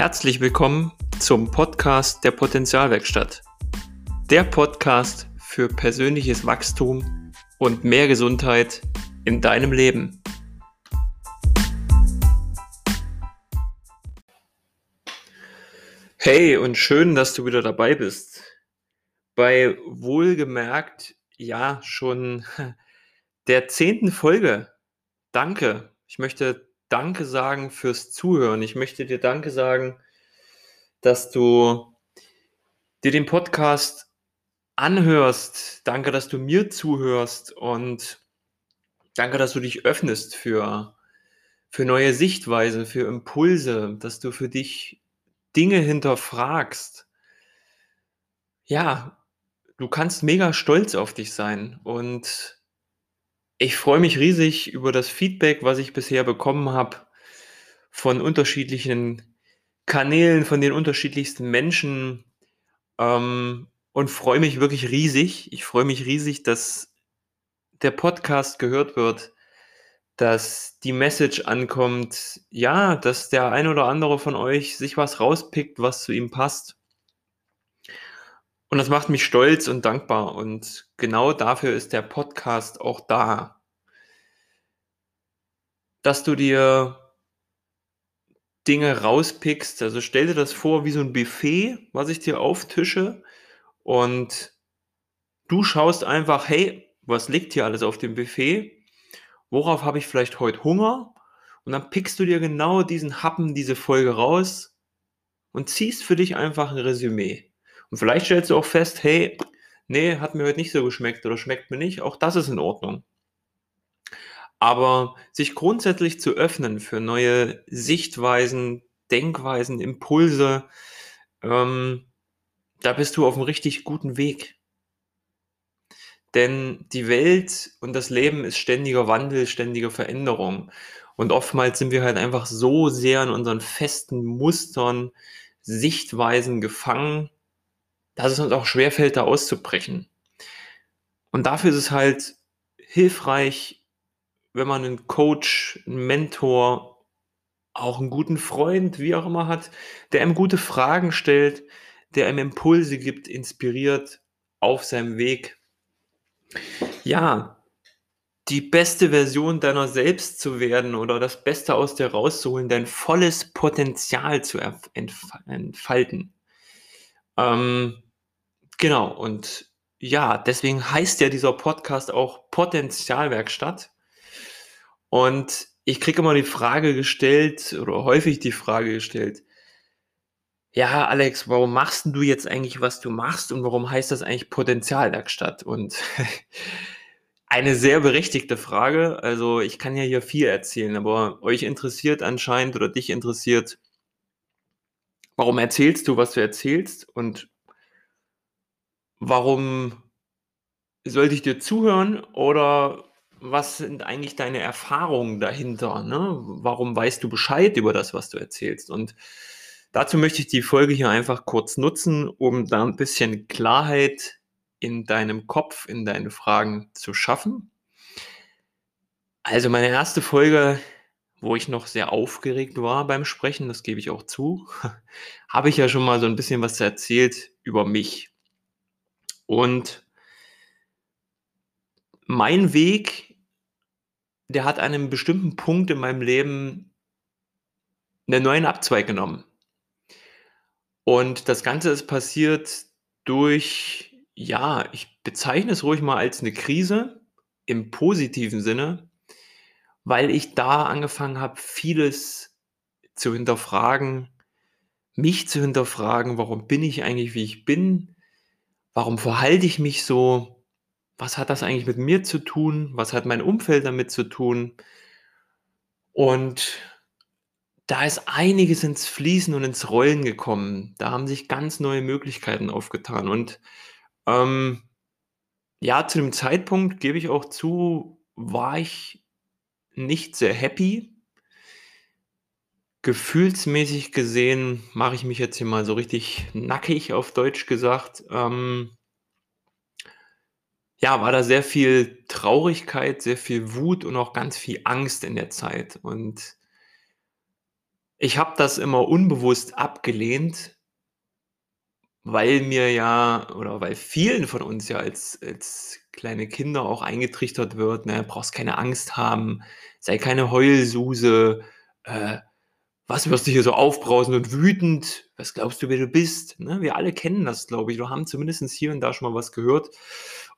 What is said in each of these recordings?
Herzlich willkommen zum Podcast der Potenzialwerkstatt. Der Podcast für persönliches Wachstum und mehr Gesundheit in deinem Leben. Hey und schön, dass du wieder dabei bist. Bei wohlgemerkt, ja, schon der zehnten Folge. Danke. Ich möchte Danke sagen fürs Zuhören. Ich möchte dir Danke sagen, dass du dir den Podcast anhörst. Danke, dass du mir zuhörst und danke, dass du dich öffnest für, für neue Sichtweisen, für Impulse, dass du für dich Dinge hinterfragst. Ja, du kannst mega stolz auf dich sein und ich freue mich riesig über das Feedback, was ich bisher bekommen habe von unterschiedlichen Kanälen, von den unterschiedlichsten Menschen ähm, und freue mich wirklich riesig. Ich freue mich riesig, dass der Podcast gehört wird, dass die Message ankommt, ja, dass der ein oder andere von euch sich was rauspickt, was zu ihm passt. Und das macht mich stolz und dankbar. Und genau dafür ist der Podcast auch da. Dass du dir Dinge rauspickst. Also stell dir das vor wie so ein Buffet, was ich dir auftische. Und du schaust einfach, hey, was liegt hier alles auf dem Buffet? Worauf habe ich vielleicht heute Hunger? Und dann pickst du dir genau diesen Happen, diese Folge raus und ziehst für dich einfach ein Resümee. Und vielleicht stellst du auch fest, hey, nee, hat mir heute nicht so geschmeckt oder schmeckt mir nicht. Auch das ist in Ordnung. Aber sich grundsätzlich zu öffnen für neue Sichtweisen, Denkweisen, Impulse, ähm, da bist du auf einem richtig guten Weg. Denn die Welt und das Leben ist ständiger Wandel, ständige Veränderung. Und oftmals sind wir halt einfach so sehr in unseren festen Mustern, Sichtweisen gefangen, dass es uns auch schwerfällt, da auszubrechen. Und dafür ist es halt hilfreich, wenn man einen Coach, einen Mentor, auch einen guten Freund, wie auch immer hat, der einem gute Fragen stellt, der einem Impulse gibt, inspiriert auf seinem Weg. Ja, die beste Version deiner selbst zu werden oder das Beste aus dir rauszuholen, dein volles Potenzial zu entfalten. Ähm, genau, und ja, deswegen heißt ja dieser Podcast auch Potenzialwerkstatt. Und ich kriege immer die Frage gestellt oder häufig die Frage gestellt, ja, Alex, warum machst du jetzt eigentlich, was du machst und warum heißt das eigentlich Potenzialwerkstatt? Und eine sehr berechtigte Frage. Also ich kann ja hier viel erzählen, aber euch interessiert anscheinend oder dich interessiert, warum erzählst du, was du erzählst und warum sollte ich dir zuhören oder was sind eigentlich deine Erfahrungen dahinter? Ne? Warum weißt du Bescheid über das, was du erzählst? Und dazu möchte ich die Folge hier einfach kurz nutzen, um da ein bisschen Klarheit in deinem Kopf, in deine Fragen zu schaffen. Also meine erste Folge, wo ich noch sehr aufgeregt war beim Sprechen, das gebe ich auch zu, habe ich ja schon mal so ein bisschen was erzählt über mich. Und mein Weg der hat an einem bestimmten Punkt in meinem Leben einen neuen Abzweig genommen. Und das Ganze ist passiert durch, ja, ich bezeichne es ruhig mal als eine Krise im positiven Sinne, weil ich da angefangen habe, vieles zu hinterfragen, mich zu hinterfragen, warum bin ich eigentlich, wie ich bin, warum verhalte ich mich so, was hat das eigentlich mit mir zu tun? Was hat mein Umfeld damit zu tun? Und da ist einiges ins Fließen und ins Rollen gekommen. Da haben sich ganz neue Möglichkeiten aufgetan. Und ähm, ja, zu dem Zeitpunkt, gebe ich auch zu, war ich nicht sehr happy. Gefühlsmäßig gesehen mache ich mich jetzt hier mal so richtig nackig auf Deutsch gesagt. Ähm, ja, war da sehr viel Traurigkeit, sehr viel Wut und auch ganz viel Angst in der Zeit. Und Ich habe das immer unbewusst abgelehnt weil mir ja oder weil vielen von uns ja als als kleine Kinder auch eingetrichtert wird, ne: „Brauchst keine Angst haben, sei keine Heulsuse, äh, was wirst du hier so aufbrausend und wütend? Was glaubst du, wer du bist?“ Ne? Wir alle kennen das, glaube ich, oder haben zumindest hier und da schon mal was gehört.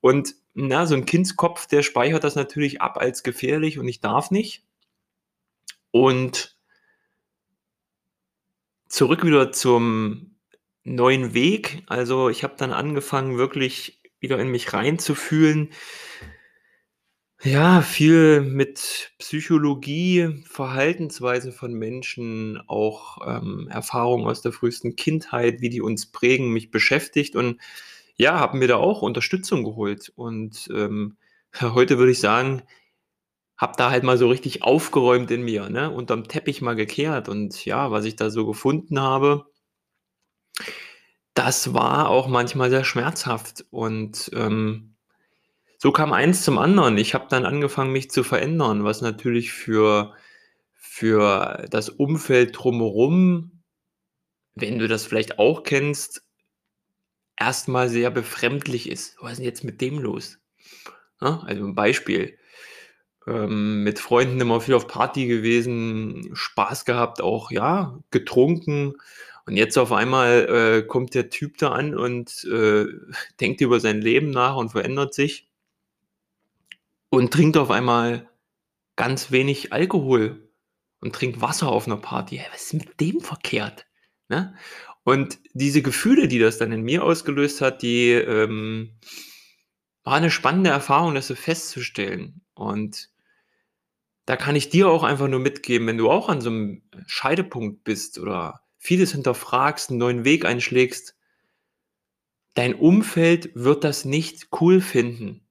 Und, na, so 'n Kindskopf, der speichert das natürlich ab als gefährlich und ich darf nicht. Und zurück wieder zum neuen Weg. Also, ich habe dann angefangen, wirklich wieder in mich reinzufühlen. Ja, viel mit Psychologie, Verhaltensweisen von Menschen, auch, ähm, Erfahrungen aus der frühesten Kindheit, wie die uns prägen, mich beschäftigt und ja, habe mir da auch Unterstützung geholt. Und, ähm, heute würde ich sagen, habe da halt mal so richtig aufgeräumt in mir, ne, unterm Teppich mal gekehrt und ja, was ich da so gefunden habe das war auch manchmal sehr schmerzhaft und, ähm, so kam eins zum anderen. Ich habe dann angefangen, mich zu verändern, was natürlich für für das Umfeld drumherum, wenn du das vielleicht auch kennst erst mal sehr befremdlich ist. „Was ist 'n jetzt mit dem los?“ Ne? Also 'n Beispiel, ähm, mit Freunden immer viel auf Party gewesen, Spaß gehabt, auch, ja, getrunken und jetzt auf einmal, äh, kommt der Typ da an und, äh, denkt über sein Leben nach und verändert sich und trinkt auf einmal ganz wenig Alkohol und trinkt Wasser auf 'ner Party. Hey, was ist mit dem verkehrt, ne? Und diese Gefühle, die das dann in mir ausgelöst hat, die, ähm war 'ne spannende Erfahrung, das so festzustellen. Und da kann ich dir auch einfach nur mitgeben, wenn du auch an so 'nem Scheidepunkt bist oder vieles hinterfragst, 'n neuen Weg einschlägst dein Umfeld wird das nicht cool finden.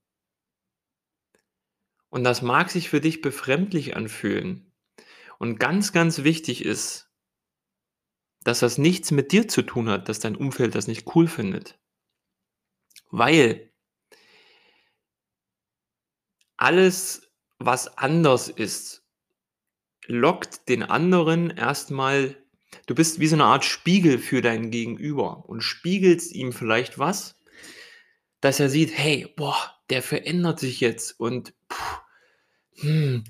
Und das mag sich für dich befremdlich anfühlen. Und ganz, ganz wichtig ist dass das nichts mit dir zu tun hat, dass dein Umfeld das nicht cool findet. Weil alles, was anders ist, lockt den anderen erst mal du bist wie so 'ne Art Spiegel für dein Gegenüber und spiegelst ihm vielleicht was, dass er sieht: „Hey, boah, der verändert sich jetzt und hm,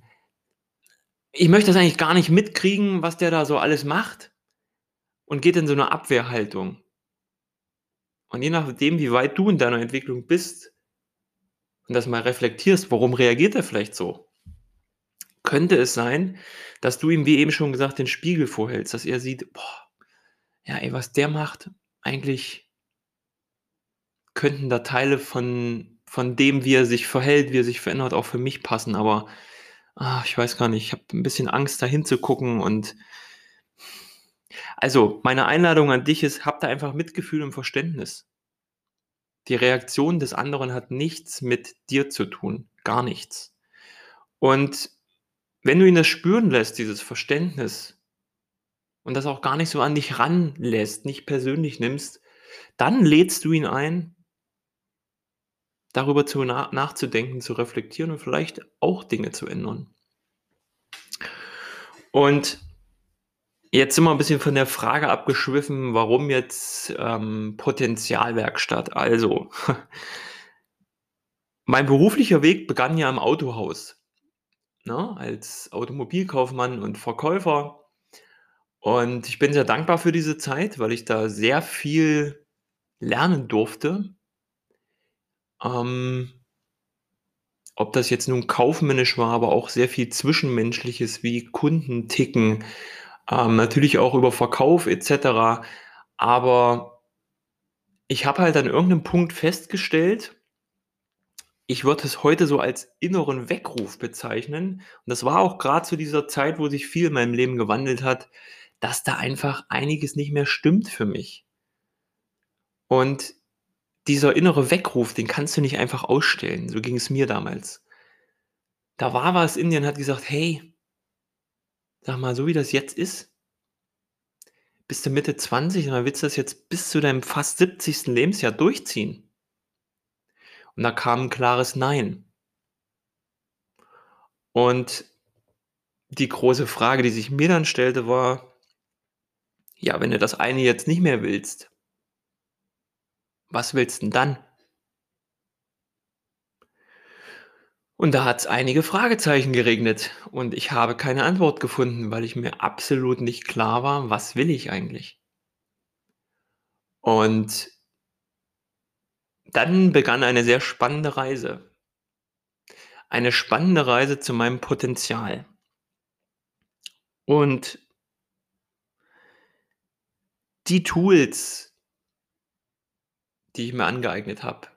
ich möchte das eigentlich gar nicht mitkriegen, was der da so alles macht“, und geht in so 'ne Abwehrhaltung. Und je nachdem, wie weit du in deiner Entwicklung bist und das mal reflektierst, warum reagiert er vielleicht so? Könnte es sein, dass du ihm, wie eben schon gesagt, den Spiegel vorhältst, dass er sieht: „Boah, ja, ey, was der macht, eigentlich“ „könnten da Teile von von dem, wie er sich verhält, wie er sich verändert, auch für mich passen, aber, ah, ich weiß gar nicht, ich habe 'n bisschen Angst, da hinzugucken und“ Also, meine Einladung an dich ist, hab da einfach Mitgefühl und Verständnis. Die Reaktion des anderen hat nichts mit dir zu tun, gar nichts. Und wenn du ihn das spüren lässt, dieses Verständnis und das auch gar nicht so an dich ranlässt, nicht persönlich nimmst, dann lädst du ihn ein darüber zu na nachzudenken, zu reflektieren und vielleicht auch Dinge zu ändern. Und jetzt sind wir 'n bisschen von der Frage abgeschwiffen, warum jetzt, ähm, Potenzialwerkstatt? Also mein beruflicher Weg begann ja im Autohaus, ne, als Automobilkaufmann und Verkäufer. Und ich bin sehr dankbar für diese Zeit, weil ich da sehr viel lernen durfte. Ähm ob das jetzt nun kaufmännisch war, aber auch sehr viel Zwischenmenschliches, wie Kunden ticken, ähm, natürlich auch über Verkauf et cetera. Aber ich habe halt an irgend 'nem Punkt festgestellt ich würde es heute so als inneren Weckruf bezeichnen. Und das war auch grad zu dieser Zeit, wo sich viel in meinem Leben gewandelt hat, dass da einfach einiges nicht mehr stimmt für mich. Und dieser innere Weckruf, den kannst du nicht einfach ausstellen. So ging es mir damals. Da war was in dir und hat gesagt: „Hey“ „sag mal, so wie das jetzt ist“ „bist du Mitte 20 und dann willst du das jetzt bis zu deinem fast 70. Lebensjahr durchziehen?“ Und da kam 'n klares Nein. Und die große Frage, die sich mir dann stellte, war Ja, wenn du das eine jetzt nicht mehr willst, was willst denn dann? Und da hat's einige Fragezeichen geregnet und ich habe keine Antwort gefunden, weil ich mir absolut nicht klar war, was will ich eigentlich? Und dann begann eine sehr spannende Reise. Eine spannende Reise zu meinem Potenzial. Und die Tools die ich mir angeeignet habe,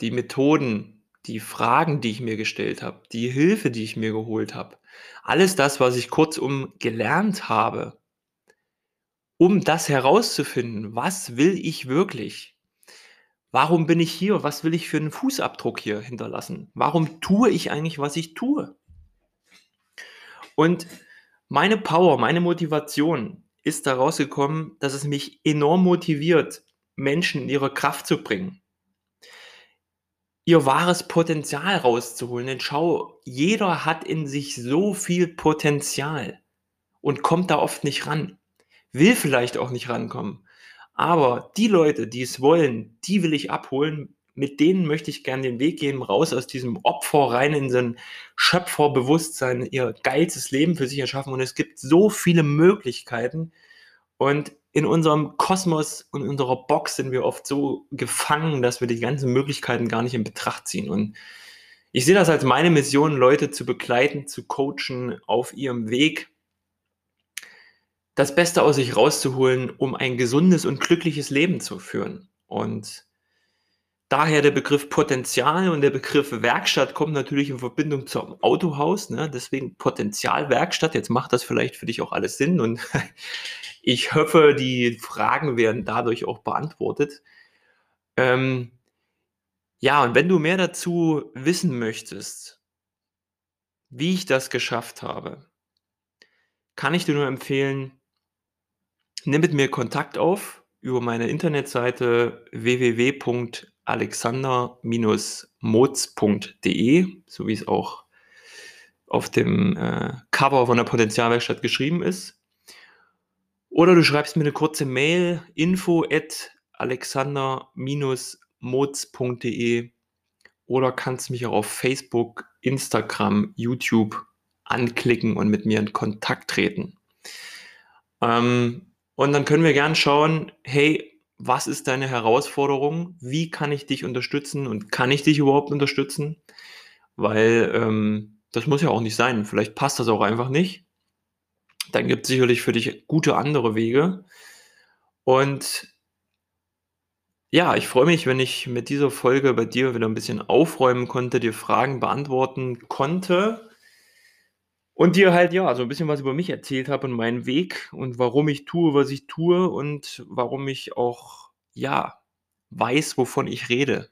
die Methoden, die Fragen, die ich mir gestellt habe, die Hilfe, die ich mir geholt habe, alles das, was ich kurzum gelernt habe, um das herauszufinden, was will ich wirklich? Warum bin ich hier? Was will ich für einen Fußabdruck hier hinterlassen? Warum tue ich eigentlich, was ich tue? Und meine Power, meine Motivation ist daraus gekommen, dass es mich enorm motiviert, Menschen in ihre Kraft zu bringen. Ihr wahres Potenzial rauszuholen. Denn schau, jeder hat in sich so viel Potenzial und kommt da oft nicht ran. Will vielleicht auch nicht rankommen. Aber die Leute, die es wollen, die will ich abholen. Mit denen möchte ich gerne den Weg gehen, raus aus diesem Opfer rein in so ein Schöpferbewusstsein, ihr geilstes Leben für sich erschaffen. Und es gibt so viele Möglichkeiten. Und in unserem Kosmos und unserer Box sind wir oft so gefangen, dass wir die ganzen Möglichkeiten gar nicht in Betracht ziehen. Und ich sehe das als meine Mission, Leute zu begleiten, zu coachen auf ihrem Weg, das Beste aus sich rauszuholen, um ein gesundes und glückliches Leben zu führen. Und daher der Begriff Potenzial und der Begriff Werkstatt kommt natürlich in Verbindung zum Autohaus. Ne? Deswegen Potenzialwerkstatt. Jetzt macht das vielleicht für dich auch alles Sinn. Und ich hoffe, die Fragen werden dadurch auch beantwortet. Ähm, ja, und wenn du mehr dazu wissen möchtest, wie ich das geschafft habe, kann ich dir nur empfehlen, nimm mit mir Kontakt auf über meine Internetseite www.alexander-moz.de, so wie es auch auf dem äh, Cover von der Potenzialwerkstatt geschrieben ist. Oder du schreibst mir eine kurze Mail, info at alexander-moz.de oder kannst mich auch auf Facebook, Instagram, YouTube anklicken und mit mir in Kontakt treten. Ähm, und dann können wir gern schauen, hey, was ist deine Herausforderung? Wie kann ich dich unterstützen und kann ich dich überhaupt unterstützen? Weil ähm, das muss ja auch nicht sein. Vielleicht passt das auch einfach nicht dann gibt es sicherlich für dich gute andere Wege. Und ja, ich freue mich, wenn ich mit dieser Folge bei dir wieder ein bisschen aufräumen konnte, dir Fragen beantworten konnte und dir halt ja so ein bisschen was über mich erzählt habe und meinen Weg und warum ich tue, was ich tue und warum ich auch ja weiß, wovon ich rede.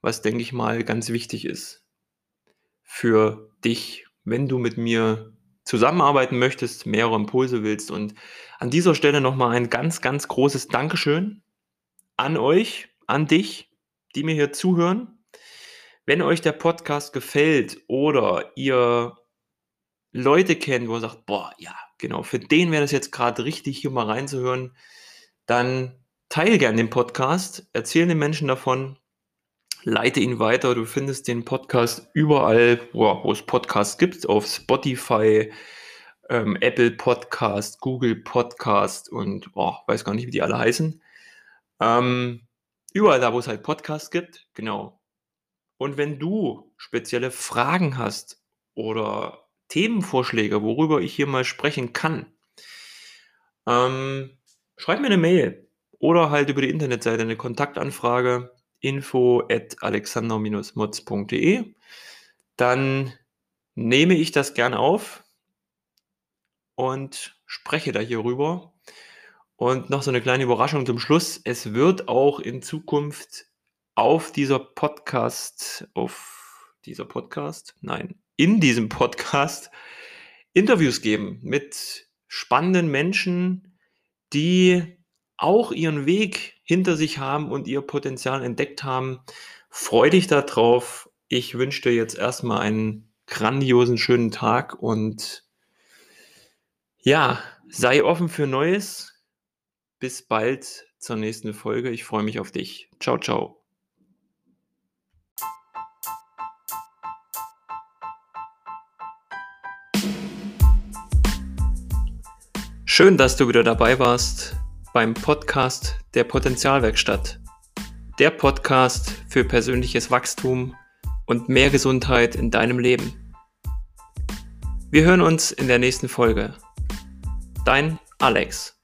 Was denke ich mal ganz wichtig ist für dich, wenn du mit mir zusammenarbeiten möchtest, mehrere Impulse willst. Und an dieser Stelle nochmal ein ganz, ganz großes Dankeschön an euch, an dich, die mir hier zuhören. Wenn euch der Podcast gefällt oder ihr Leute kennt, wo ihr sagt, boah, ja, genau, für den wäre das jetzt gerade richtig, hier mal reinzuhören, dann teile gerne den Podcast, erzähle den Menschen davon, leite ihn weiter. Du findest den Podcast überall, wo, es Podcasts gibt, auf Spotify, ähm, Apple Podcast, Google Podcast und oh, weiß gar nicht, wie die alle heißen. Ähm, überall da, wo es halt Podcasts gibt, genau. Und wenn du spezielle Fragen hast oder Themenvorschläge, worüber ich hier mal sprechen kann, ähm, schreib mir eine Mail oder halt über die Internetseite eine Kontaktanfrage info at alexander-motz.de. Dann nehme ich das gerne auf und spreche da hier rüber. Und noch so eine kleine Überraschung zum Schluss. Es wird auch in Zukunft auf dieser Podcast, auf dieser Podcast, nein, in diesem Podcast Interviews geben mit spannenden Menschen, die auch ihren Weg hinter sich haben und ihr Potenzial entdeckt haben. Freu dich darauf. Ich wünsche dir jetzt erstmal einen grandiosen, schönen Tag und ja, Sei offen für Neues. Bis bald zur nächsten Folge. Ich freue mich auf dich. Ciao, ciao. Schön, dass du wieder dabei warst beim Podcast der Potenzialwerkstatt. Der Podcast für persönliches Wachstum und mehr Gesundheit in deinem Leben. Wir hören uns in der nächsten Folge. Dein Alex.